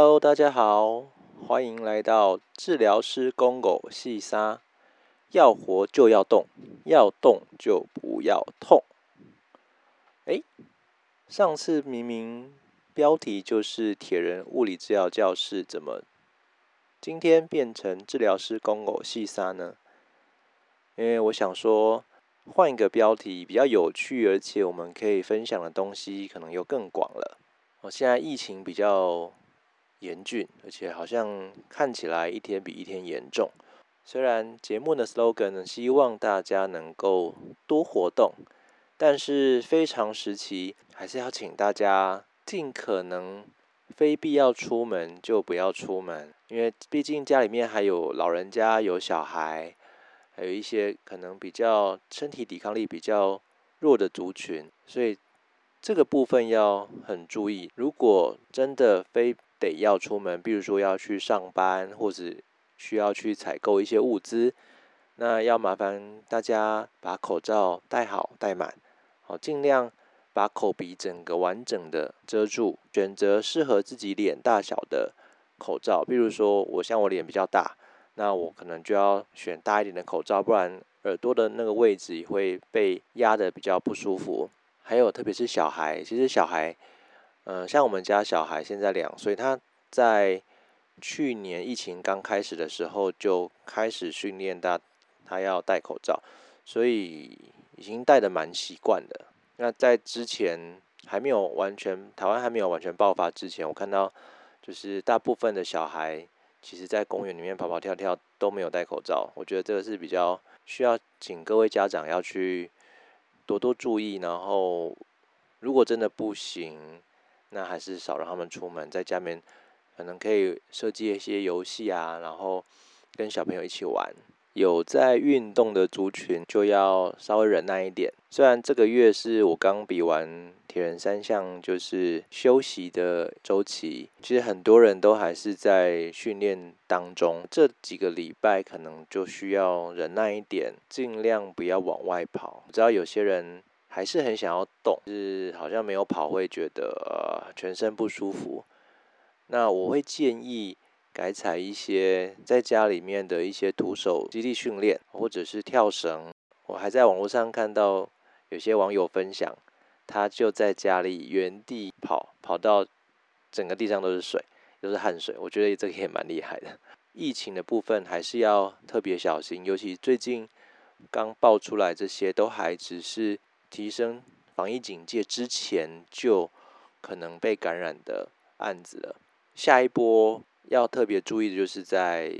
Hello，大家好，欢迎来到治疗师公狗细沙。要活就要动，要动就不要痛。哎，上次明明标题就是铁人物理治疗教室，怎么今天变成治疗师公狗细沙呢？因为我想说换一个标题比较有趣，而且我们可以分享的东西可能又更广了。我现在疫情比较。严峻，而且好像看起来一天比一天严重。虽然节目的 slogan 呢，希望大家能够多活动，但是非常时期还是要请大家尽可能非必要出门就不要出门，因为毕竟家里面还有老人家、有小孩，还有一些可能比较身体抵抗力比较弱的族群，所以这个部分要很注意。如果真的非得要出门，比如说要去上班，或者需要去采购一些物资，那要麻烦大家把口罩戴好戴满，好尽量把口鼻整个完整的遮住，选择适合自己脸大小的口罩。比如说我像我脸比较大，那我可能就要选大一点的口罩，不然耳朵的那个位置也会被压的比较不舒服。还有特别是小孩，其实小孩。嗯，像我们家小孩现在两岁，他在去年疫情刚开始的时候就开始训练他，他要戴口罩，所以已经戴的蛮习惯的。那在之前还没有完全台湾还没有完全爆发之前，我看到就是大部分的小孩其实在公园里面跑跑跳跳都没有戴口罩。我觉得这个是比较需要请各位家长要去多多注意，然后如果真的不行。那还是少让他们出门，在家里面可能可以设计一些游戏啊，然后跟小朋友一起玩。有在运动的族群就要稍微忍耐一点。虽然这个月是我刚比完铁人三项，就是休息的周期，其实很多人都还是在训练当中。这几个礼拜可能就需要忍耐一点，尽量不要往外跑。我知道有些人。还是很想要动，是好像没有跑会觉得全身不舒服。那我会建议改采一些在家里面的一些徒手肌力训练，或者是跳绳。我还在网络上看到有些网友分享，他就在家里原地跑，跑到整个地上都是水，都是汗水。我觉得这个也蛮厉害的。疫情的部分还是要特别小心，尤其最近刚爆出来这些，都还只是。提升防疫警戒之前就可能被感染的案子了。下一波要特别注意的就是在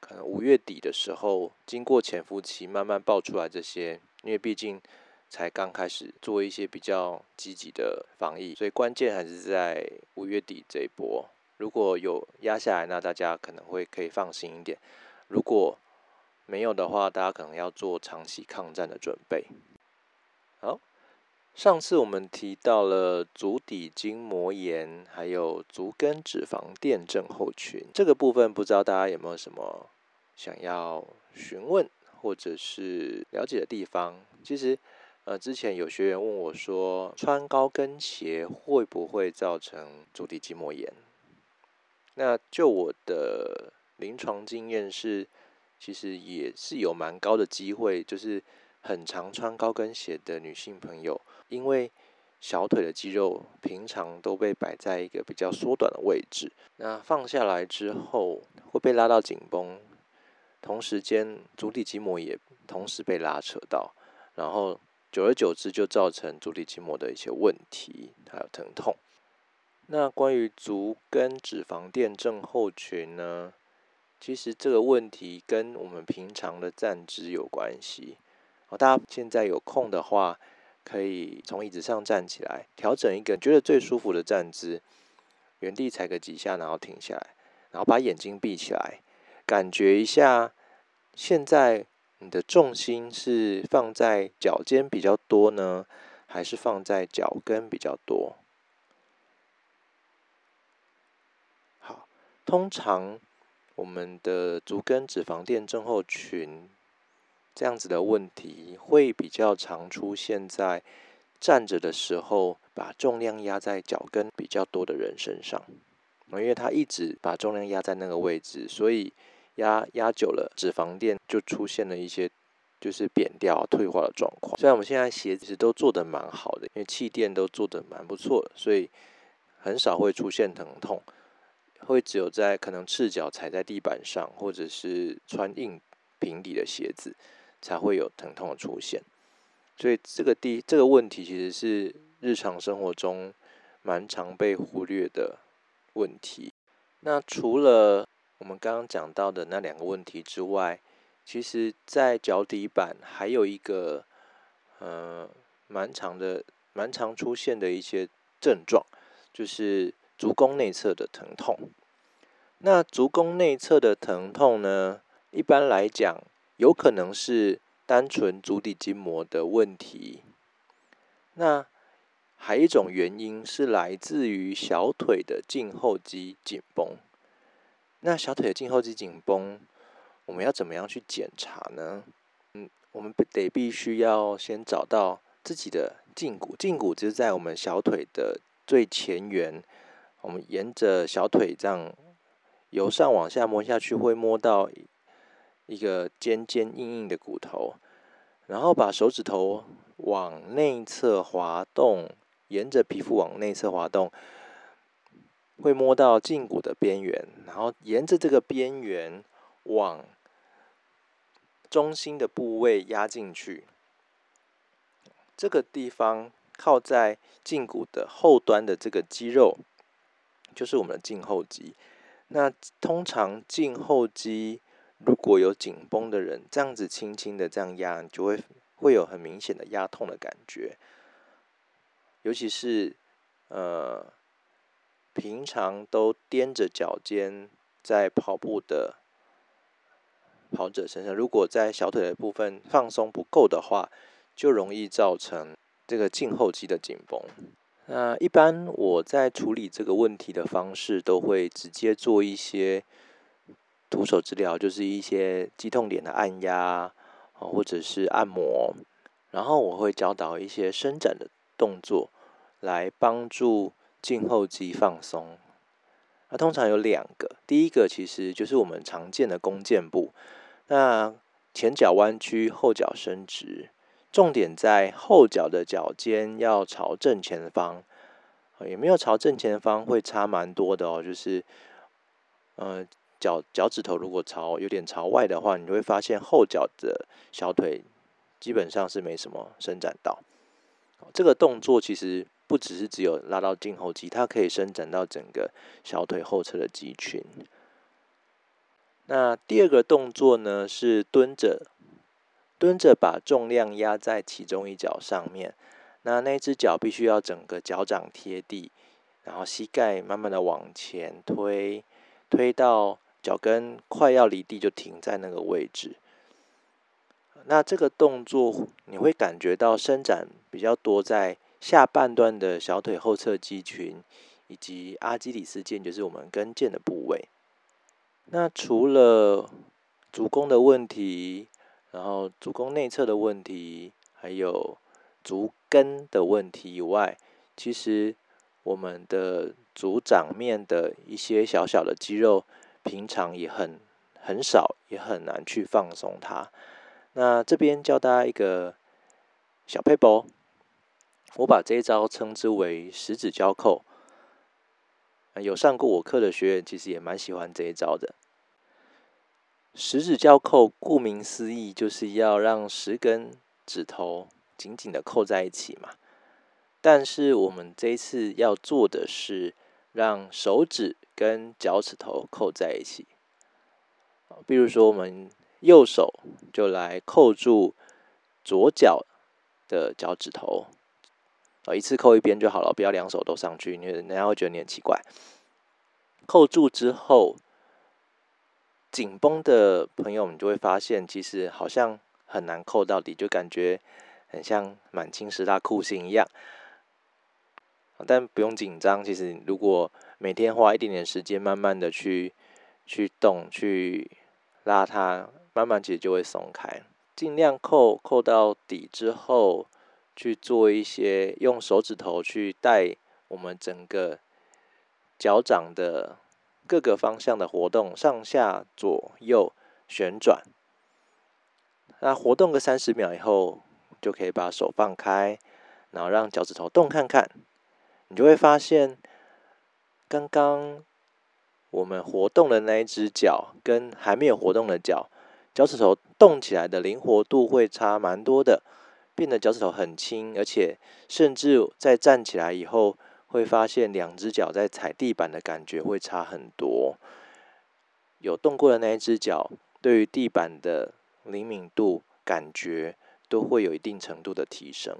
可能五月底的时候，经过潜伏期慢慢爆出来这些，因为毕竟才刚开始做一些比较积极的防疫，所以关键还是在五月底这一波。如果有压下来，那大家可能会可以放心一点；如果没有的话，大家可能要做长期抗战的准备。上次我们提到了足底筋膜炎，还有足跟脂肪垫症候群这个部分，不知道大家有没有什么想要询问或者是了解的地方？其实，呃，之前有学员问我说，穿高跟鞋会不会造成足底筋膜炎？那就我的临床经验是，其实也是有蛮高的机会，就是。很常穿高跟鞋的女性朋友，因为小腿的肌肉平常都被摆在一个比较缩短的位置，那放下来之后会被拉到紧绷，同时间足底筋膜也同时被拉扯到，然后久而久之就造成足底筋膜的一些问题，还有疼痛。那关于足跟脂肪垫症候群呢？其实这个问题跟我们平常的站姿有关系。好，大家现在有空的话，可以从椅子上站起来，调整一个觉得最舒服的站姿，原地踩个几下，然后停下来，然后把眼睛闭起来，感觉一下，现在你的重心是放在脚尖比较多呢，还是放在脚跟比较多？好，通常我们的足跟脂肪垫症候群。这样子的问题会比较常出现在站着的时候，把重量压在脚跟比较多的人身上。因为它一直把重量压在那个位置，所以压压久了，脂肪垫就出现了一些就是扁掉、退化的状况。虽然我们现在鞋子都做的蛮好的，因为气垫都做的蛮不错的，所以很少会出现疼痛，会只有在可能赤脚踩在地板上，或者是穿硬平底的鞋子才会有疼痛的出现。所以这个第这个问题其实是日常生活中蛮常被忽略的。问题，那除了我们刚刚讲到的那两个问题之外，其实，在脚底板还有一个，呃，蛮长的、蛮常出现的一些症状，就是足弓内侧的疼痛。那足弓内侧的疼痛呢，一般来讲，有可能是单纯足底筋膜的问题。那还有一种原因是来自于小腿的胫后肌紧绷。那小腿的胫后肌紧绷，我们要怎么样去检查呢？嗯，我们得必须要先找到自己的胫骨，胫骨就是在我们小腿的最前缘。我们沿着小腿这样由上往下摸下去，会摸到一个尖尖硬硬的骨头，然后把手指头往内侧滑动。沿着皮肤往内侧滑动，会摸到胫骨的边缘，然后沿着这个边缘往中心的部位压进去。这个地方靠在胫骨的后端的这个肌肉，就是我们的胫后肌。那通常胫后肌如果有紧绷的人，这样子轻轻的这样压，你就会会有很明显的压痛的感觉。尤其是，呃，平常都踮着脚尖在跑步的跑者身上，如果在小腿的部分放松不够的话，就容易造成这个胫后肌的紧绷。那一般我在处理这个问题的方式，都会直接做一些徒手治疗，就是一些肌痛点的按压或者是按摩，然后我会教导一些伸展的动作。来帮助颈后肌放松，那通常有两个，第一个其实就是我们常见的弓箭步，那前脚弯曲，后脚伸直，重点在后脚的脚尖要朝正前方，也没有朝正前方会差蛮多的哦，就是，呃，脚脚趾头如果朝有点朝外的话，你会发现后脚的小腿基本上是没什么伸展到，这个动作其实。不只是只有拉到胫后肌，它可以伸展到整个小腿后侧的肌群。那第二个动作呢是蹲着，蹲着把重量压在其中一脚上面，那那只脚必须要整个脚掌贴地，然后膝盖慢慢的往前推，推到脚跟快要离地就停在那个位置。那这个动作你会感觉到伸展比较多在。下半段的小腿后侧肌群，以及阿基里斯腱，就是我们跟腱的部位。那除了足弓的问题，然后足弓内侧的问题，还有足跟的问题以外，其实我们的足掌面的一些小小的肌肉，平常也很很少，也很难去放松它。那这边教大家一个小配博。我把这一招称之为十指交扣。有上过我课的学员，其实也蛮喜欢这一招的。十指交扣，顾名思义，就是要让十根指头紧紧的扣在一起嘛。但是我们这一次要做的是，让手指跟脚趾头扣在一起。比如说，我们右手就来扣住左脚的脚趾头。啊一次扣一边就好了，不要两手都上去，因为人家会觉得你很奇怪。扣住之后，紧绷的朋友们就会发现，其实好像很难扣到底，就感觉很像满清十大酷刑一样。但不用紧张，其实如果每天花一点点时间，慢慢的去去动、去拉它，慢慢其实就会松开。尽量扣扣到底之后。去做一些用手指头去带我们整个脚掌的各个方向的活动，上下左右旋转。那活动个三十秒以后，就可以把手放开，然后让脚趾头动看看。你就会发现，刚刚我们活动的那一只脚，跟还没有活动的脚，脚趾头动起来的灵活度会差蛮多的，变得脚趾头很轻，而且甚至在站起来以后，会发现两只脚在踩地板的感觉会差很多。有动过的那一只脚，对于地板的灵敏度感觉都会有一定程度的提升，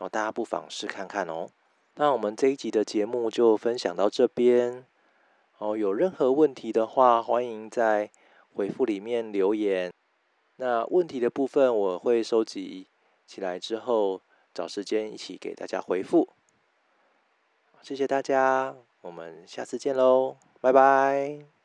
哦，大家不妨试看看哦。那我们这一集的节目就分享到这边，哦，有任何问题的话，欢迎在回复里面留言。那问题的部分我会收集起来之后，找时间一起给大家回复。谢谢大家，我们下次见喽，拜拜。